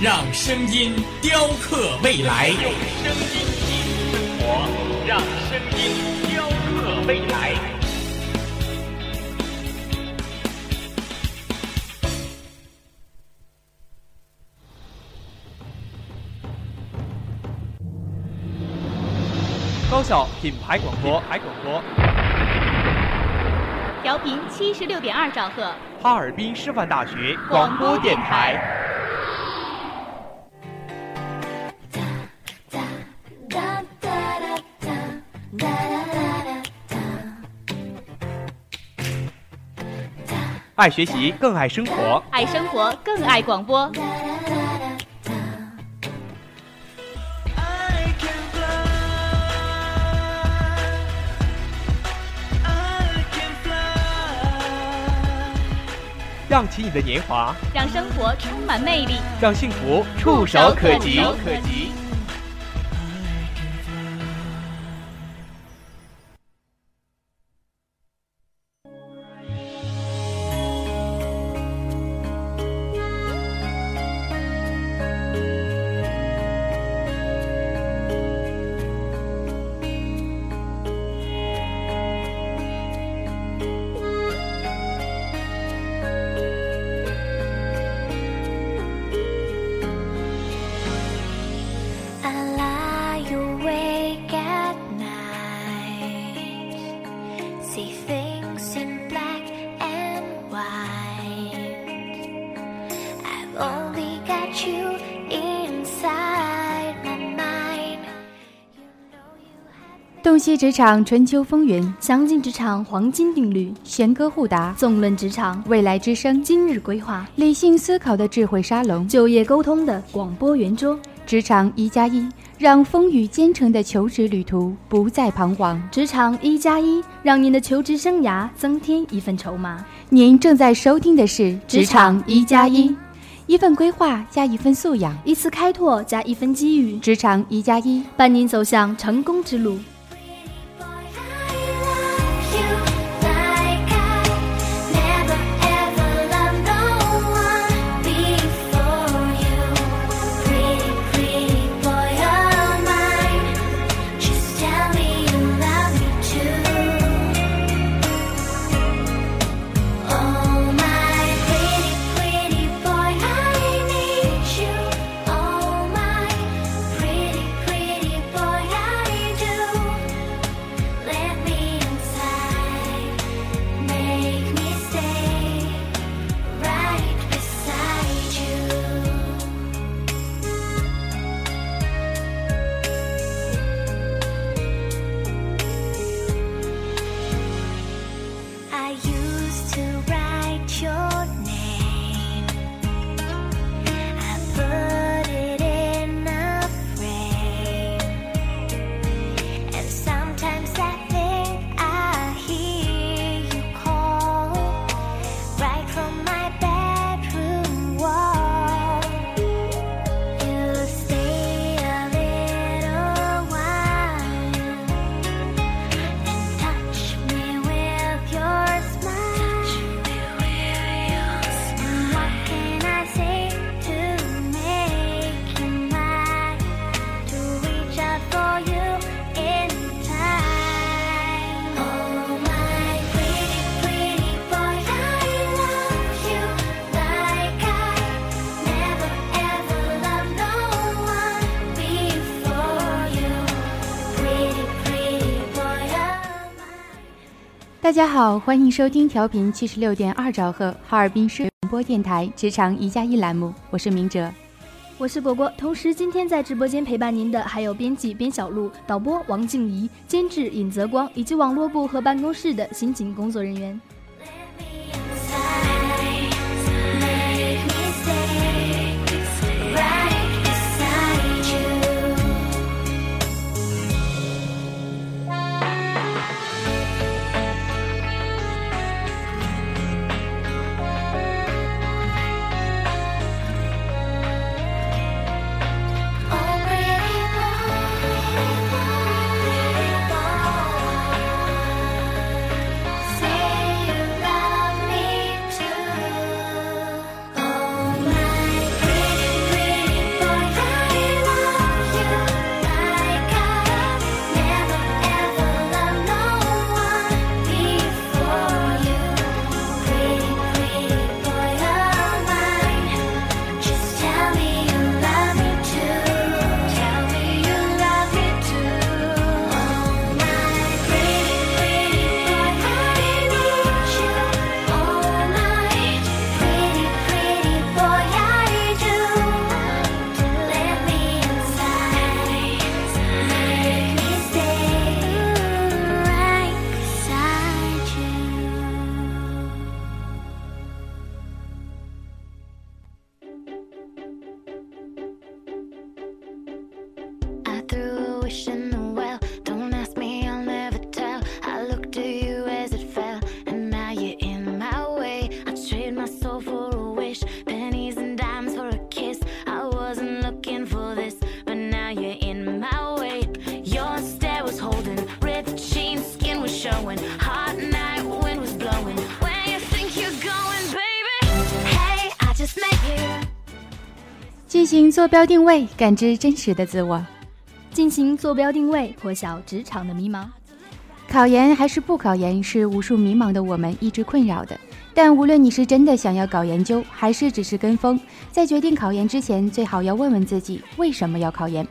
让声音雕刻未来。用声音记录生活，让声音雕刻未来。高校品牌广播，牌广播，调频七十六点二兆赫，哈尔滨师范大学广播电台。爱学习，更爱生活；爱生活，更爱广播。让起你的年华，让生活充满魅力，让幸福触手可及。洞悉职场春秋风云，详尽职场黄金定律，弦歌互答，纵论职场未来之声，今日规划，理性思考的智慧沙龙，就业沟通的广播圆桌，职场一加一，让风雨兼程的求职旅途不再彷徨。职场一加一，让您的求职生涯增添一份筹码。您正在收听的是职场一加一，一份规划加一份素养，一次开拓加一份机遇。职场一加一，伴您走向成功之路。大家好，欢迎收听调频七十六点二兆赫哈尔滨市广播电台职场一加一栏目，我是明哲，我是果果。同时，今天在直播间陪伴您的还有编辑边小璐、导播王静怡、监制尹泽光以及网络部和办公室的刑警工作人员。坐标定位，感知真实的自我。进行坐标定位，破晓职场的迷茫。考研还是不考研，是无数迷茫的我们一直困扰的。但无论你是真的想要搞研究，还是只是跟风，在决定考研之前，最好要问问自己为什么要考研：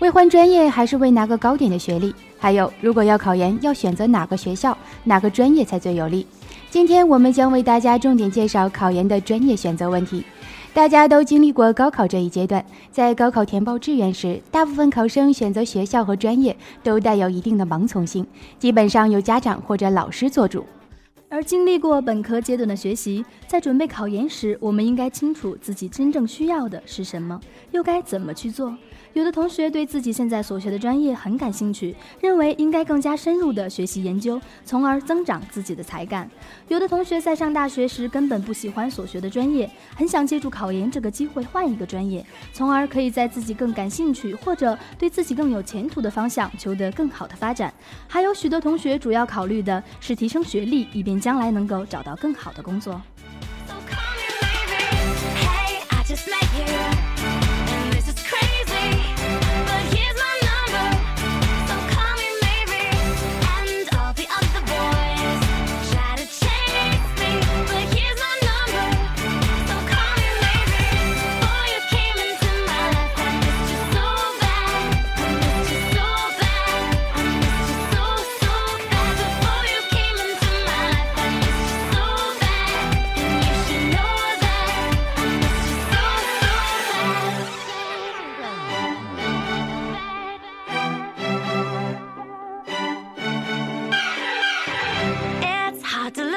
为换专业，还是为拿个高点的学历？还有，如果要考研，要选择哪个学校、哪个专业才最有利？今天我们将为大家重点介绍考研的专业选择问题。大家都经历过高考这一阶段，在高考填报志愿时，大部分考生选择学校和专业都带有一定的盲从性，基本上由家长或者老师做主。而经历过本科阶段的学习，在准备考研时，我们应该清楚自己真正需要的是什么，又该怎么去做。有的同学对自己现在所学的专业很感兴趣，认为应该更加深入的学习研究，从而增长自己的才干。有的同学在上大学时根本不喜欢所学的专业，很想借助考研这个机会换一个专业，从而可以在自己更感兴趣或者对自己更有前途的方向求得更好的发展。还有许多同学主要考虑的是提升学历，以便将来能够找到更好的工作。So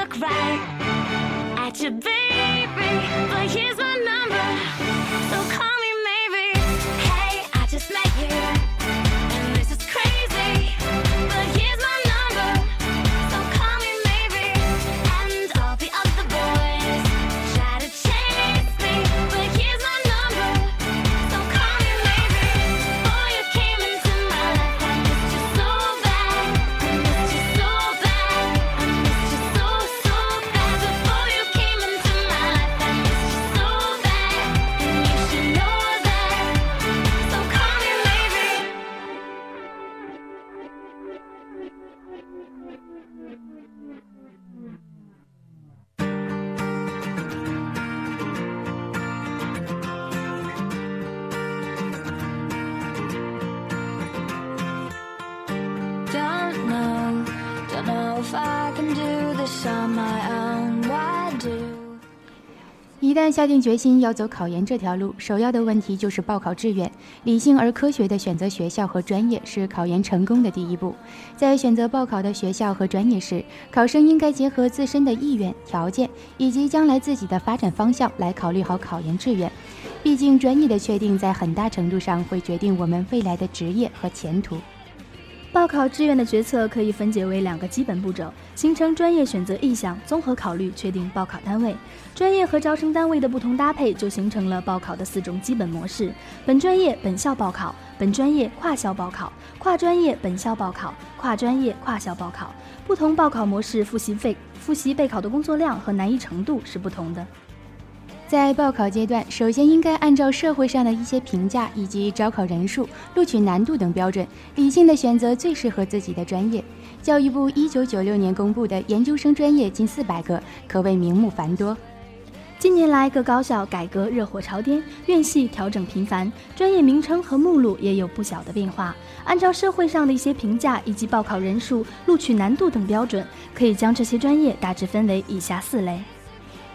look right at your baby, but here's my number. So call 下定决心要走考研这条路，首要的问题就是报考志愿。理性而科学的选择学校和专业是考研成功的第一步。在选择报考的学校和专业时，考生应该结合自身的意愿、条件以及将来自己的发展方向来考虑好考研志愿。毕竟，专业的确定在很大程度上会决定我们未来的职业和前途。报考志愿的决策可以分解为两个基本步骤：形成专业选择意向，综合考虑确定报考单位。专业和招生单位的不同搭配，就形成了报考的四种基本模式：本专业本校报考、本专业跨校报考、跨专业本校报考、跨专业跨校报考。不同报考模式，复习费复习备考的工作量和难易程度是不同的。在报考阶段，首先应该按照社会上的一些评价以及招考人数、录取难度等标准，理性的选择最适合自己的专业。教育部一九九六年公布的研究生专业近四百个，可谓名目繁多。近年来，各高校改革热火朝天，院系调整频繁，专业名称和目录也有不小的变化。按照社会上的一些评价以及报考人数、录取难度等标准，可以将这些专业大致分为以下四类：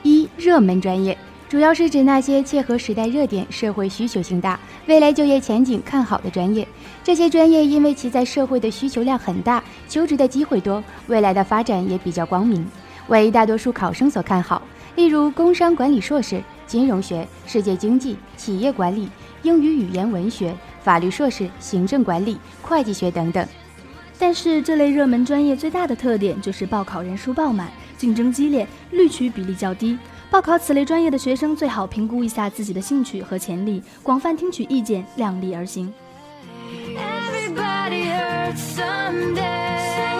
一、热门专业。主要是指那些切合时代热点、社会需求性大、未来就业前景看好的专业。这些专业因为其在社会的需求量很大，求职的机会多，未来的发展也比较光明，为大多数考生所看好。例如，工商管理硕士、金融学、世界经济、企业管理、英语语言文学、法律硕士、行政管理、会计学等等。但是，这类热门专业最大的特点就是报考人数爆满，竞争激烈，录取比例较低。报考此类专业的学生最好评估一下自己的兴趣和潜力，广泛听取意见，量力而行。Everybody hurts someday.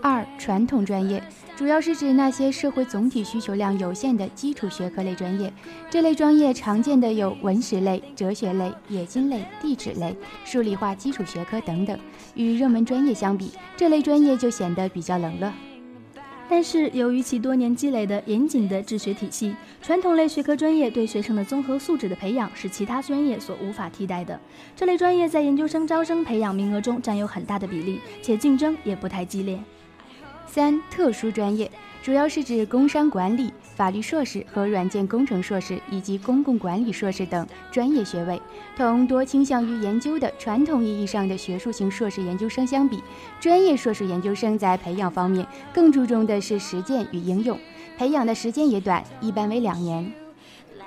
二、传统专业主要是指那些社会总体需求量有限的基础学科类专业。这类专业常见的有文史类、哲学类、冶金类、地质类、数理化基础学科等等。与热门专业相比，这类专业就显得比较冷了。但是，由于其多年积累的严谨的治学体系，传统类学科专业对学生的综合素质的培养是其他专业所无法替代的。这类专业在研究生招生培养名额中占有很大的比例，且竞争也不太激烈。三、特殊专业主要是指工商管理、法律硕士和软件工程硕士以及公共管理硕士等专业学位。同多倾向于研究的传统意义上的学术型硕士研究生相比，专业硕士研究生在培养方面更注重的是实践与应用，培养的时间也短，一般为两年。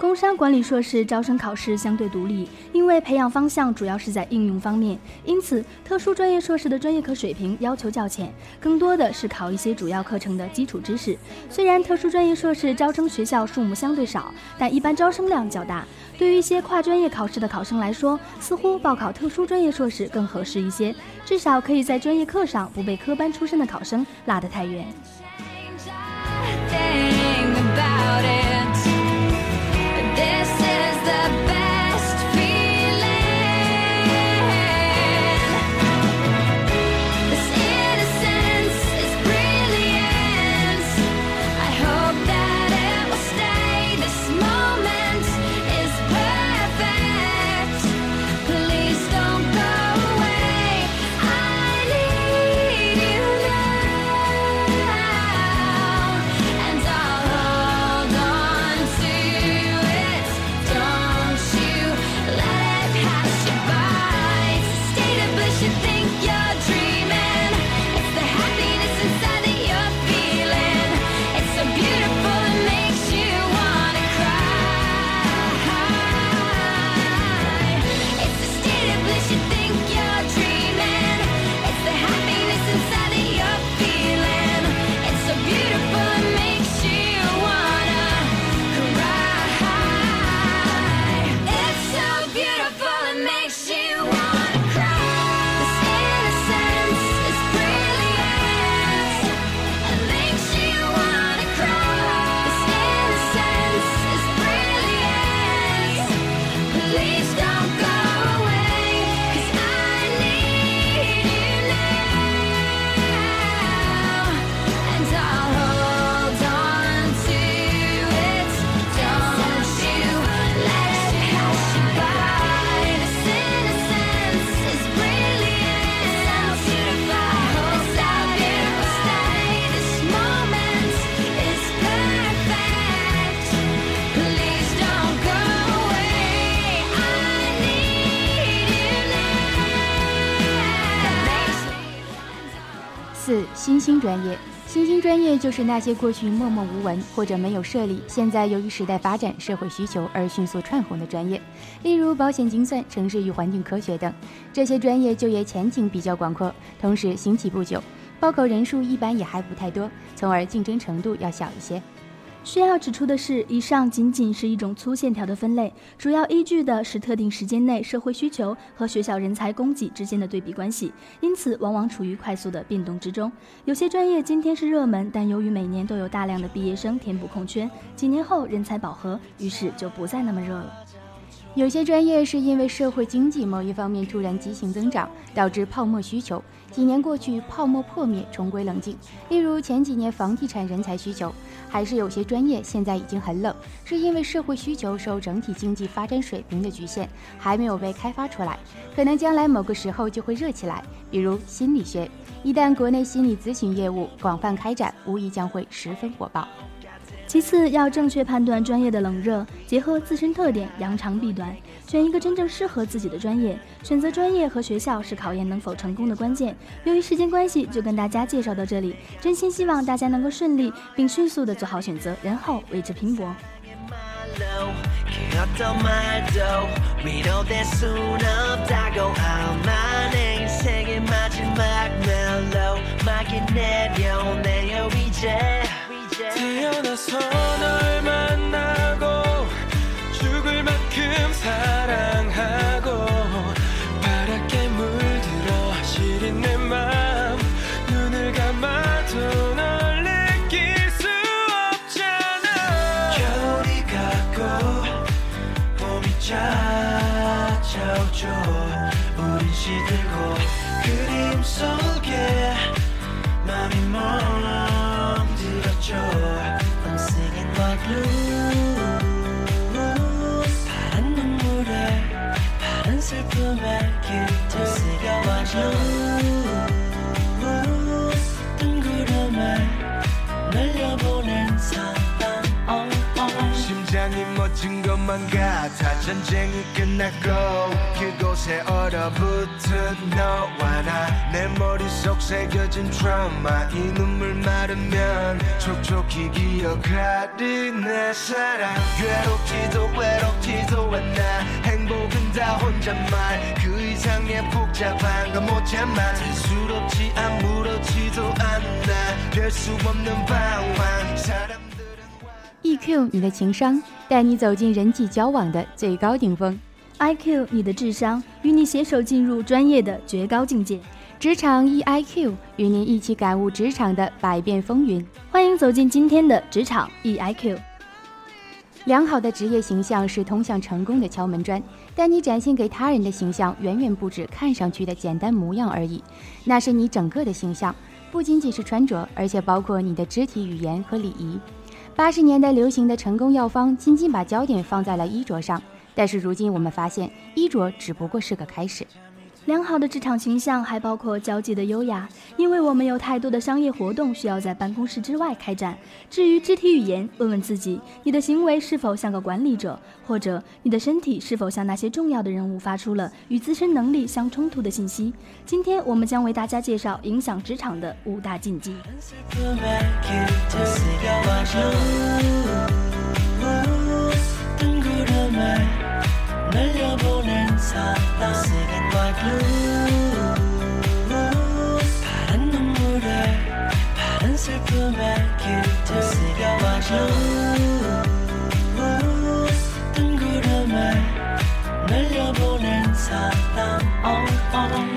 工商管理硕士招生考试相对独立，因为培养方向主要是在应用方面，因此特殊专业硕士的专业课水平要求较浅，更多的是考一些主要课程的基础知识。虽然特殊专业硕士招生学校数目相对少，但一般招生量较大。对于一些跨专业考试的考生来说，似乎报考特殊专业硕士更合适一些，至少可以在专业课上不被科班出身的考生拉得太远。The best 新兴专业。新兴专业就是那些过去默默无闻或者没有设立，现在由于时代发展、社会需求而迅速窜红的专业，例如保险精算、城市与环境科学等。这些专业就业前景比较广阔，同时兴起不久，报考人数一般也还不太多，从而竞争程度要小一些。需要指出的是，以上仅仅是一种粗线条的分类，主要依据的是特定时间内社会需求和学校人才供给之间的对比关系，因此往往处于快速的变动之中。有些专业今天是热门，但由于每年都有大量的毕业生填补空缺，几年后人才饱和，于是就不再那么热了。有些专业是因为社会经济某一方面突然畸形增长，导致泡沫需求。几年过去，泡沫破灭，重归冷静。例如前几年房地产人才需求，还是有些专业现在已经很冷，是因为社会需求受整体经济发展水平的局限，还没有被开发出来。可能将来某个时候就会热起来。比如心理学，一旦国内心理咨询业务广泛开展，无疑将会十分火爆。其次，要正确判断专业的冷热，结合自身特点，扬长避短，选一个真正适合自己的专业。选择专业和学校是考验能否成功的关键。由于时间关系，就跟大家介绍到这里。真心希望大家能够顺利并迅速的做好选择，然后为之拼搏。 그래서 널 만나고 죽을 만큼 사랑 같아 전쟁이 끝났고 그곳에 얼어붙은 너와 나 내 머릿속 새겨진 트라우마. 이 눈물 마르면 촉촉히 기억하리 내 사랑. 괴롭지도 외롭지도 않아. 행복은 다 혼잣말. 그 이상의 복잡한 건 못 참아. 대수롭지 아무렇지도 않아. 될수 없는 방황. 사람들은 EQ，你 E 的情商带你走进人际交往的最高顶峰；IQ，你的智商与你携手进入专业的绝高境界。职场 EIQ，与您一起感悟职场的百变风云。欢迎走进今天的职场 E EIQ。良好的职业形象是通向成功的敲门砖，但你展现给他人的形象远远不止看上去的简单模样而已，那是你整个的形象，不仅仅是穿着，而且包括你的肢体语言和礼仪。八十年代流行的成功药方仅仅把焦点放在了衣着上，但是如今我们发现，衣着只不过是个开始。良好的职场形象还包括交际的优雅，因为我们有太多的商业活动需要在办公室之外开展。至于肢体语言，问问自己，你的行为是否像个管理者，或者你的身体是否向那些重要的人物发出了与自身能力相冲突的信息？今天我们将为大家介绍影响职场的五大禁忌。singing my blues 파란 눈물에 파란 슬픔에 길들 singing my blues 뜬 구름을 날려보낸 사람 oh, oh.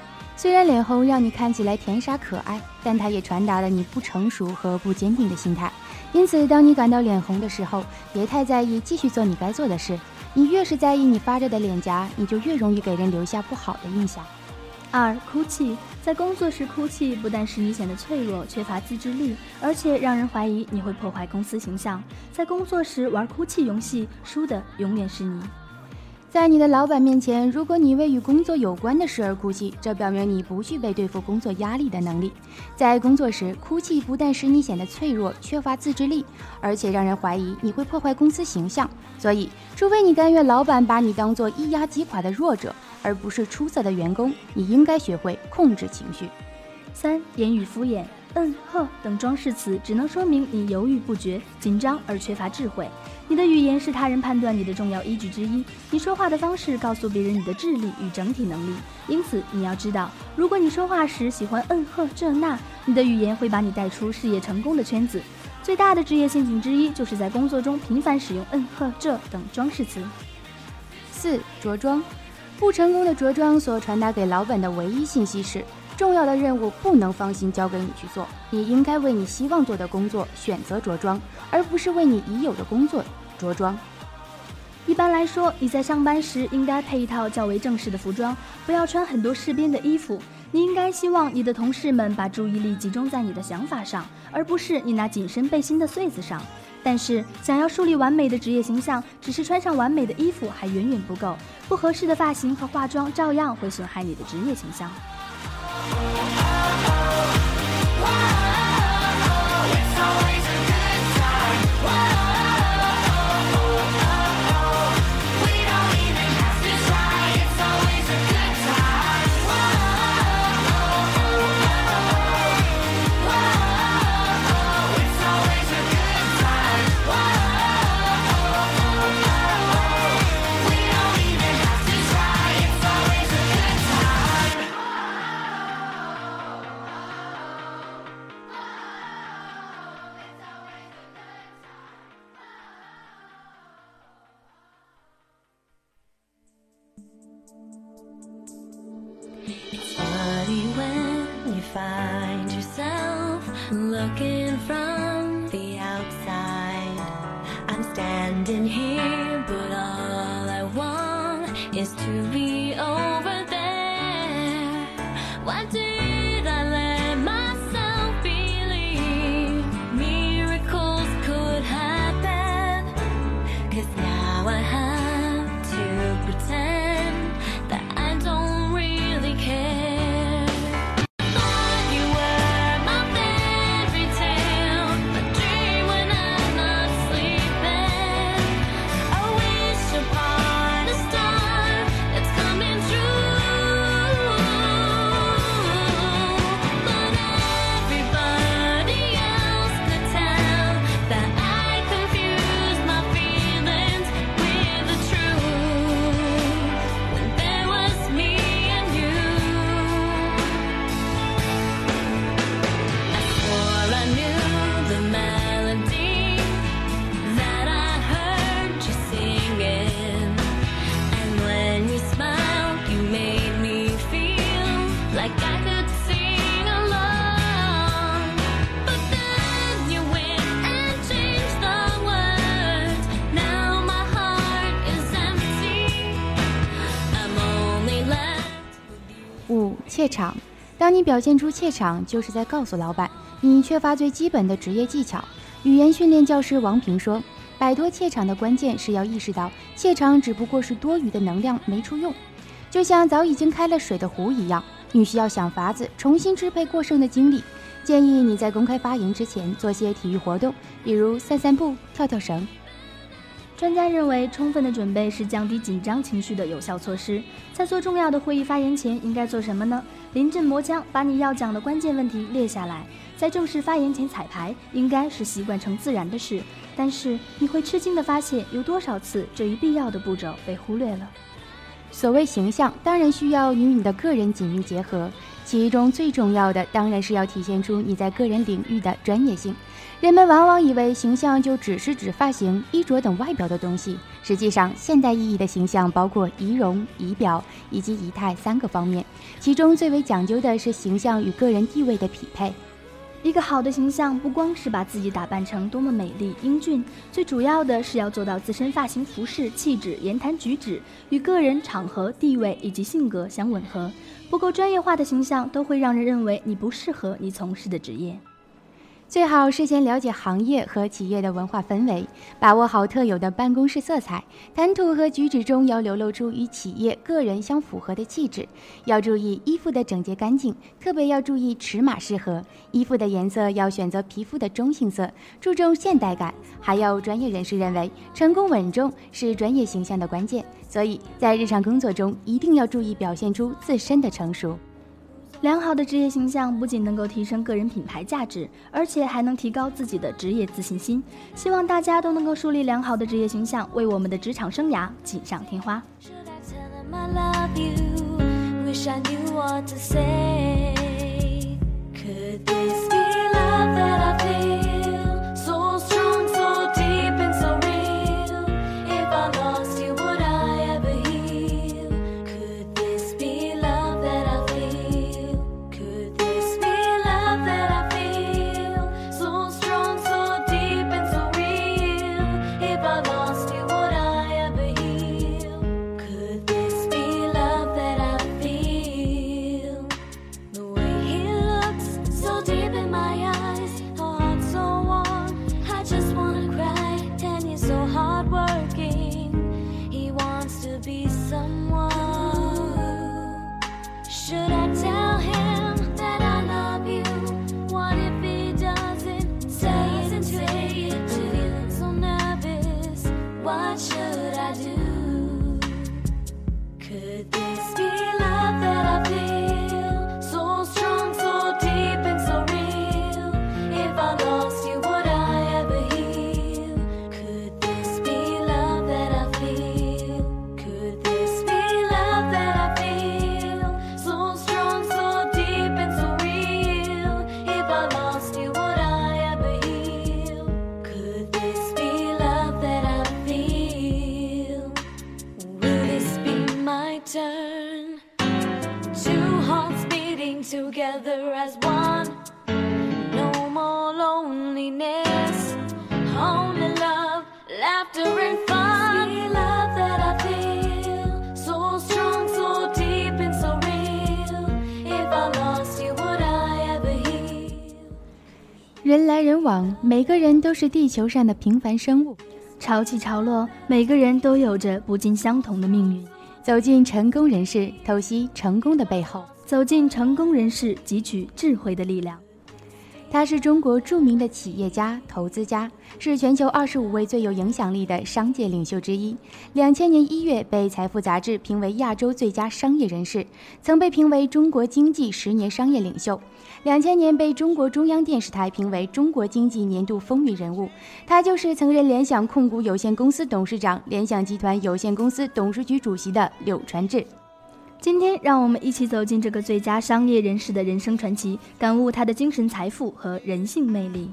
虽然脸红让你看起来甜傻可爱，但它也传达了你不成熟和不坚定的心态。因此，当你感到脸红的时候，别太在意，继续做你该做的事。你越是在意你发着的脸颊，你就越容易给人留下不好的印象。二、哭泣，在工作时哭泣不但使你显得脆弱、缺乏自制力，而且让人怀疑你会破坏公司形象。在工作时玩哭泣游戏，输的永远是你。在你的老板面前，如果你为与工作有关的事而哭泣，这表明你不具备对付工作压力的能力。在工作时，哭泣不但使你显得脆弱、缺乏自制力，而且让人怀疑你会破坏公司形象。所以，除非你甘愿老板把你当做一压击垮的弱者，而不是出色的员工，你应该学会控制情绪。三、言语敷衍，嗯、呵等装饰词只能说明你犹豫不决、紧张而缺乏智慧。你的语言是他人判断你的重要依据之一，你说话的方式告诉别人你的智力与整体能力。因此，你要知道，如果你说话时喜欢嗯呵这那，你的语言会把你带出事业成功的圈子。最大的职业陷阱之一，就是在工作中频繁使用嗯呵这等装饰词。四、着装，不成功的着装所传达给老板的唯一信息是：重要的任务不能放心交给你去做，你应该为你希望做的工作选择着装，而不是为你已有的工作着装。一般来说，你在上班时应该配一套较为正式的服装，不要穿很多饰边的衣服。你应该希望你的同事们把注意力集中在你的想法上，而不是你那紧身背心的穗子上。但是，想要树立完美的职业形象，只是穿上完美的衣服还远远不够，不合适的发型和化妆照样会损害你的职业形象。Oh, oh, oh, 怯场。当你表现出怯场，就是在告诉老板，你缺乏最基本的职业技巧。语言训练教师王平说：“摆脱怯场的关键是要意识到，怯场只不过是多余的能量，没处用。就像早已经开了水的壶一样，你需要想法子重新支配过剩的精力。建议你在公开发言之前做些体育活动，比如散散步、跳跳绳。”专家认为，充分的准备是降低紧张情绪的有效措施。在做重要的会议发言前，应该做什么呢？临阵磨枪，把你要讲的关键问题列下来。在正式发言前彩排，应该是习惯成自然的事。但是你会吃惊地发现，有多少次这一必要的步骤被忽略了。所谓形象，当然需要与你的个人紧密结合，其中最重要的当然是要体现出你在个人领域的专业性。人们往往以为形象就只是指发型、衣着等外表的东西，实际上，现代意义的形象包括仪容、仪表以及仪态三个方面，其中最为讲究的是形象与个人地位的匹配。一个好的形象不光是把自己打扮成多么美丽英俊，最主要的是要做到自身发型、服饰、气质、言谈举止与个人、场合、地位以及性格相吻合。不够专业化的形象都会让人认为你不适合你从事的职业。最好事先了解行业和企业的文化氛围，把握好特有的办公室色彩，谈吐和举止中要流露出与企业、个人相符合的气质。要注意衣服的整洁干净，特别要注意尺码适合。衣服的颜色要选择皮肤的中性色，注重现代感。还有专业人士认为，成功稳重是专业形象的关键，所以在日常工作中一定要注意表现出自身的成熟。良好的职业形象不仅能够提升个人品牌价值，而且还能提高自己的职业自信心。希望大家都能够树立良好的职业形象，为我们的职场生涯锦上添花。Should I tell him I love you? Wish I knew what to say. Could this be love that I feel? such a 地球上的平凡生物。潮起潮落，每个人都有着不尽相同的命运。走进成功人士，透析成功的背后。走进成功人士，汲取智慧的力量。他是中国著名的企业家、投资家，是全球二十五位最有影响力的商界领袖之一。两千年一月被《财富》杂志评为亚洲最佳商业人士，曾被评为中国经济十年商业领袖。两千年被中国中央电视台评为中国经济年度风云人物。他就是曾任联想控股有限公司董事长、联想集团有限公司董事局主席的柳传志。今天，让我们一起走进这个最佳商业人士的人生传奇，感悟他的精神财富和人性魅力。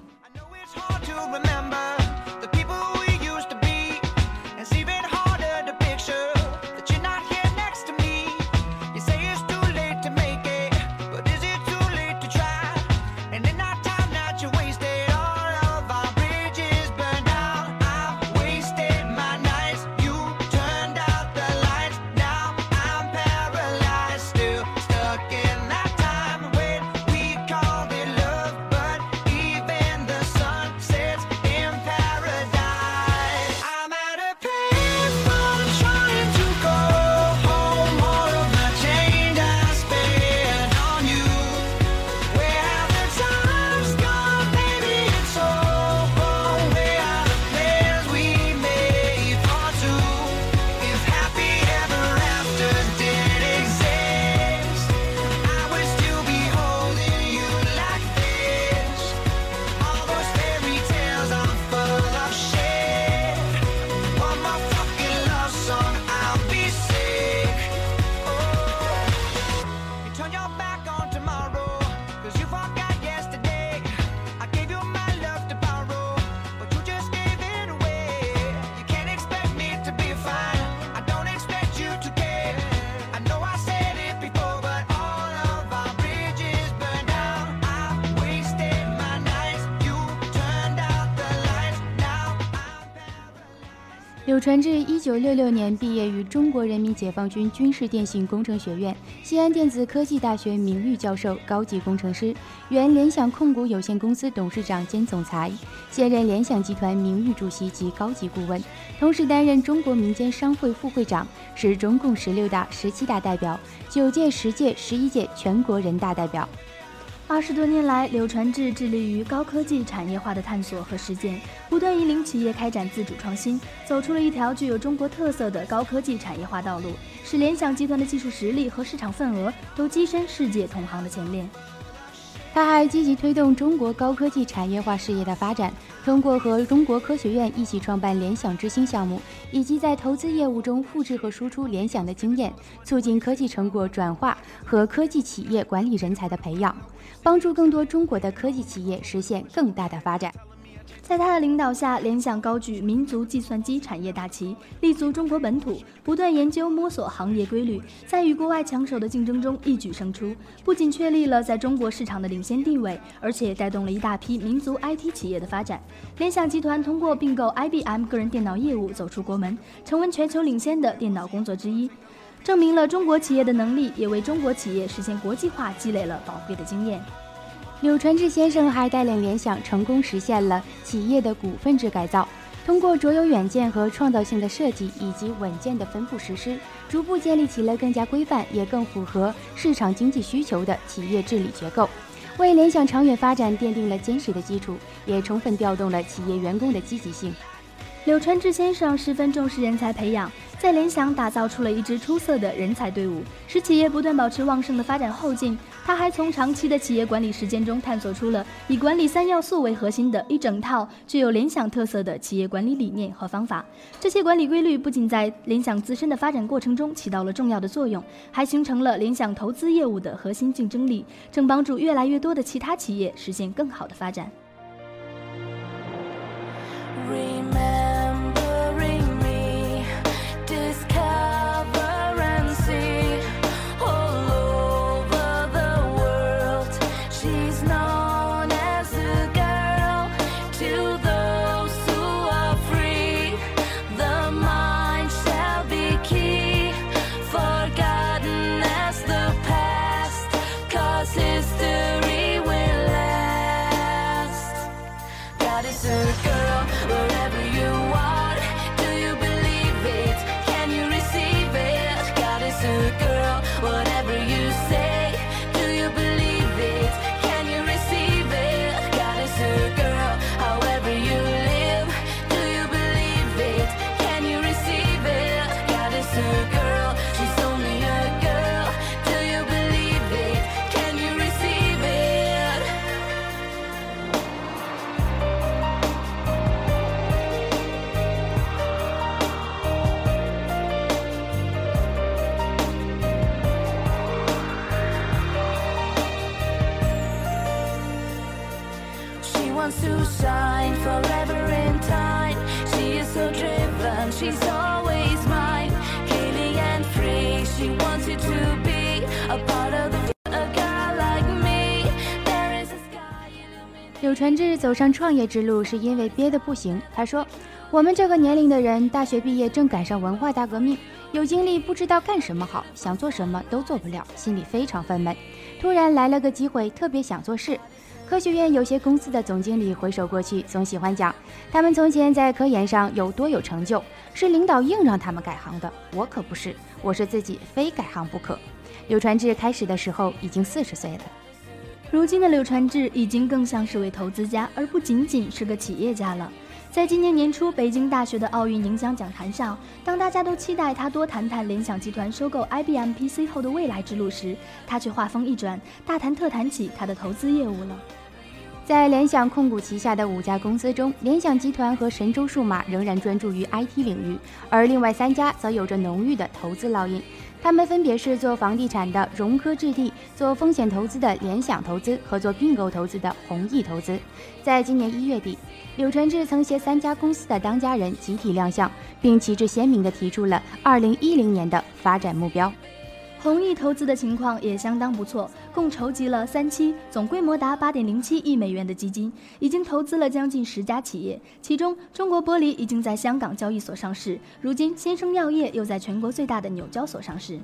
柳传志一九六六年毕业于中国人民解放军军事电信工程学院、西安电子科技大学名誉教授、高级工程师，原联想控股有限公司董事长兼总裁，现任联想集团名誉主席及高级顾问，同时担任中国民间商会副会长，是中共十六大、十七大代表，九届、十届、十一届全国人大代表。二十多年来，柳传志致力于高科技产业化的探索和实践，不断引领企业开展自主创新，走出了一条具有中国特色的高科技产业化道路，使联想集团的技术实力和市场份额都跻身世界同行的前列。他还积极推动中国高科技产业化事业的发展，通过和中国科学院一起创办联想之星项目，以及在投资业务中复制和输出联想的经验，促进科技成果转化和科技企业管理人才的培养，帮助更多中国的科技企业实现更大的发展。在他的领导下，联想高举民族计算机产业大旗，立足中国本土，不断研究摸索行业规律，在与国外强手的竞争中一举胜出，不仅确立了在中国市场的领先地位，而且带动了一大批民族 IT 企业的发展。联想集团通过并购 IBM 个人电脑业务走出国门，成为全球领先的电脑工作之一，证明了中国企业的能力，也为中国企业实现国际化积累了宝贵的经验。柳传志先生还带领联想成功实现了企业的股份制改造，通过卓有远见和创造性的设计以及稳健的分布实施，逐步建立起了更加规范也更符合市场经济需求的企业治理结构，为联想长远发展奠定了坚实的基础，也充分调动了企业员工的积极性。柳传志先生十分重视人才培养，在联想打造出了一支出色的人才队伍，使企业不断保持旺盛的发展后劲。他还从长期的企业管理实践中探索出了以管理三要素为核心的一整套具有联想特色的企业管理理念和方法。这些管理规律不仅在联想自身的发展过程中起到了重要的作用，还形成了联想投资业务的核心竞争力，正帮助越来越多的其他企业实现更好的发展。走上创业之路是因为憋得不行。他说：“我们这个年龄的人，大学毕业正赶上文化大革命，有精力不知道干什么好，想做什么都做不了，心里非常愤懑。突然来了个机会，特别想做事。科学院有些公司的总经理回首过去，总喜欢讲他们从前在科研上有多有成就，是领导硬让他们改行的。我可不是，我是自己非改行不可。”柳传志开始的时候已经四十岁了。如今的柳传志已经更像是位投资家，而不仅仅是个企业家了。在今年年初北京大学的奥运影响讲坛上，当大家都期待他多谈谈联想集团收购 IBM PC 后的未来之路时，他却话锋一转，大谈特谈起他的投资业务了。在联想控股旗下的五家公司中，联想集团和神州数码仍然专注于 IT 领域，而另外三家则有着浓郁的投资烙印。他们分别是做房地产的融科置地、做风险投资的联想投资和做并购投资的弘毅投资。在今年一月底，柳传志曾携三家公司的当家人集体亮相，并旗帜鲜明地提出了2010年的发展目标。弘毅投资的情况也相当不错，共筹集了三期，总规模达八点零七亿美元的基金，已经投资了将近十家企业。其中，中国玻璃已经在香港交易所上市，如今先生药业又在全国最大的纽交所上市。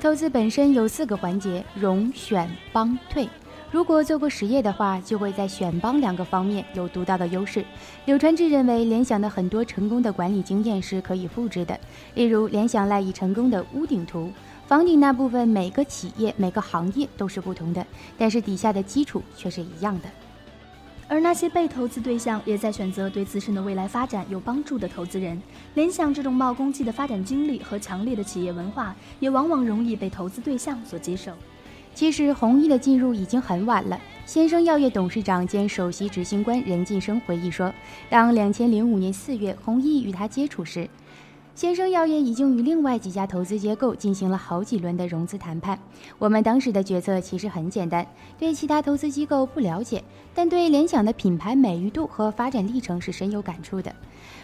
投资本身有四个环节：融、选、帮、退。如果做过实业的话，就会在选帮两个方面有独到的优势。柳传志认为，联想的很多成功的管理经验是可以复制的，例如联想赖以成功的屋顶图。房顶那部分，每个企业、每个行业都是不同的，但是底下的基础却是一样的。而那些被投资对象也在选择对自身的未来发展有帮助的投资人。联想这种冒功绩的发展经历和强烈的企业文化，也往往容易被投资对象所接受。其实弘毅的进入已经很晚了。先生药业董事长兼首席执行官任晋生回忆说，当2005年4月弘毅与他接触时，先生药业已经与另外几家投资机构进行了好几轮的融资谈判。我们当时的决策其实很简单，对其他投资机构不了解，但对联想的品牌美誉度和发展历程是深有感触的。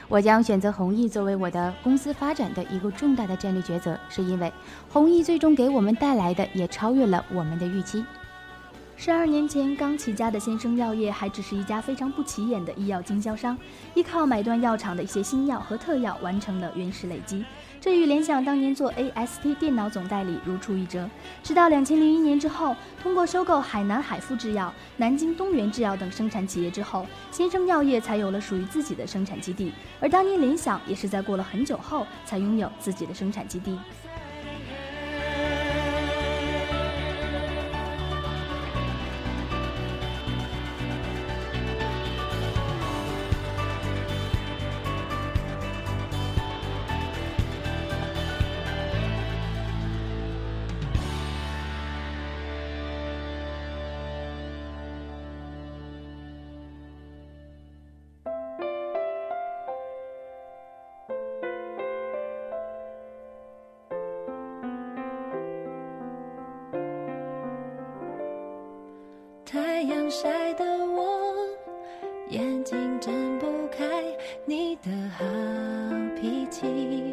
我将选择弘毅作为我的公司发展的一个重大的战略抉择，是因为弘毅最终给我们带来的也超越了我们的预期。十二年前刚起家的先生药业还只是一家非常不起眼的医药经销商，依靠买断药厂的一些新药和特药完成了原始累积。这与联想当年做 AST 电脑总代理如出一辙。直到两千零一年之后，通过收购海南海富制药、南京东源制药等生产企业之后，先生药业才有了属于自己的生产基地。而当年联想也是在过了很久后才拥有自己的生产基地。你的好脾气。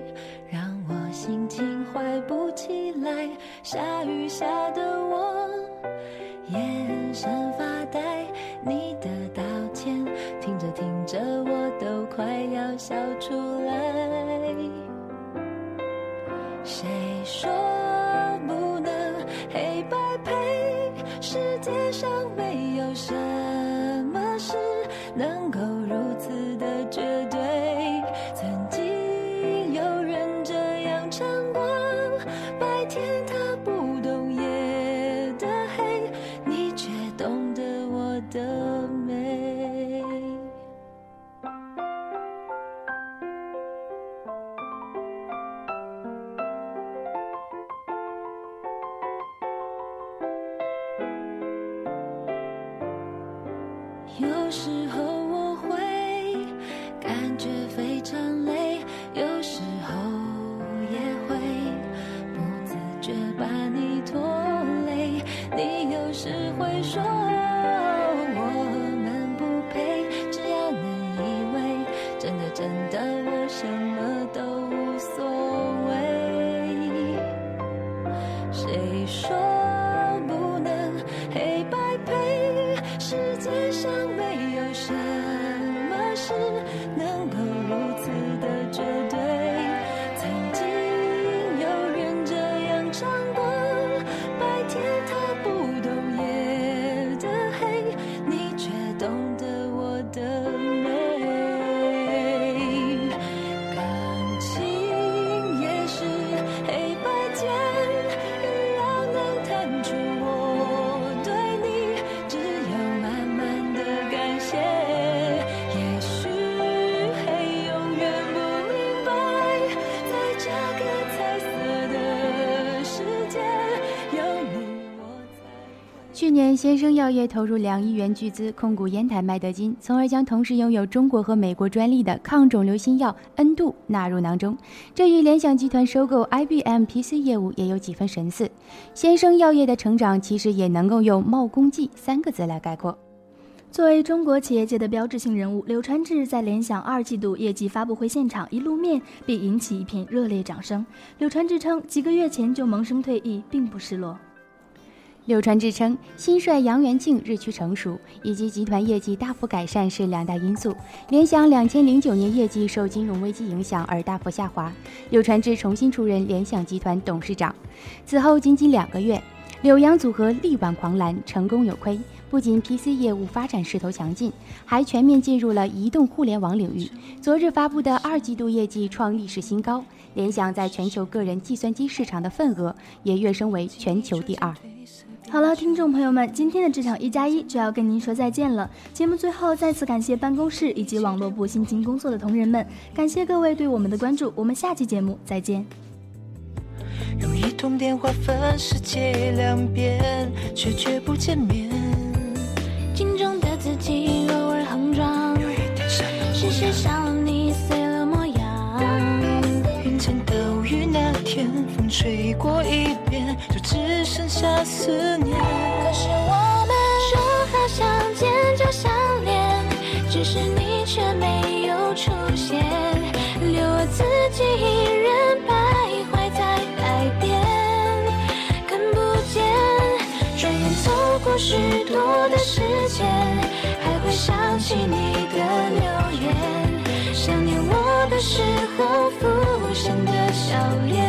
先生药业投入两亿元巨资控股烟台麦德金，从而将同时拥有中国和美国专利的抗肿瘤新药恩度纳入囊中。这与联想集团收购 IBM PC 业务也有几分神似。先生药业的成长其实也能够用“冒功绩”三个字来概括。作为中国企业界的标志性人物，柳传志在联想二季度业绩发布会现场一露面，便引起一片热烈掌声。柳传志称，几个月前就萌生退役，并不失落。柳传志称，新帅杨元庆日趋成熟，以及集团业绩大幅改善是两大因素。联想两千零九年业绩受金融危机影响而大幅下滑，柳传志重新出任联想集团董事长。此后仅仅两个月，柳杨组合力挽狂澜，成功扭亏。不仅 PC 业务发展势头强劲，还全面进入了移动互联网领域。昨日发布的二季度业绩创历史新高，联想在全球个人计算机市场的份额也跃升为全球第二。好了，听众朋友们，今天的这场一加一就要跟您说再见了。节目最后再次感谢办公室以及网络部辛勤工作的同仁们，感谢各位对我们的关注，我们下期节目再见。用一通电话分世界两边，却绝不见面。镜中的自己偶尔是谁伤了你碎了模样？云间岛屿那天，风吹过一剩下思念。可是我们说好相见就相恋，只是你却没有出现，留我自己一人徘徊在海边，看不见。转眼走过许多的时间，还会想起你的留言。想念我的时候浮现的笑脸，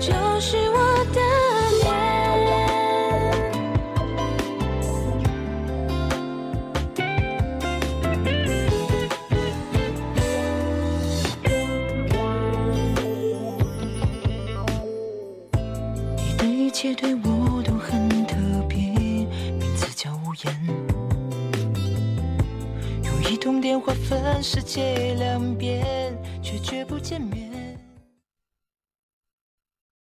就是我对我都很特别，名字叫无言。用一通电话分世界两边，却绝不见面。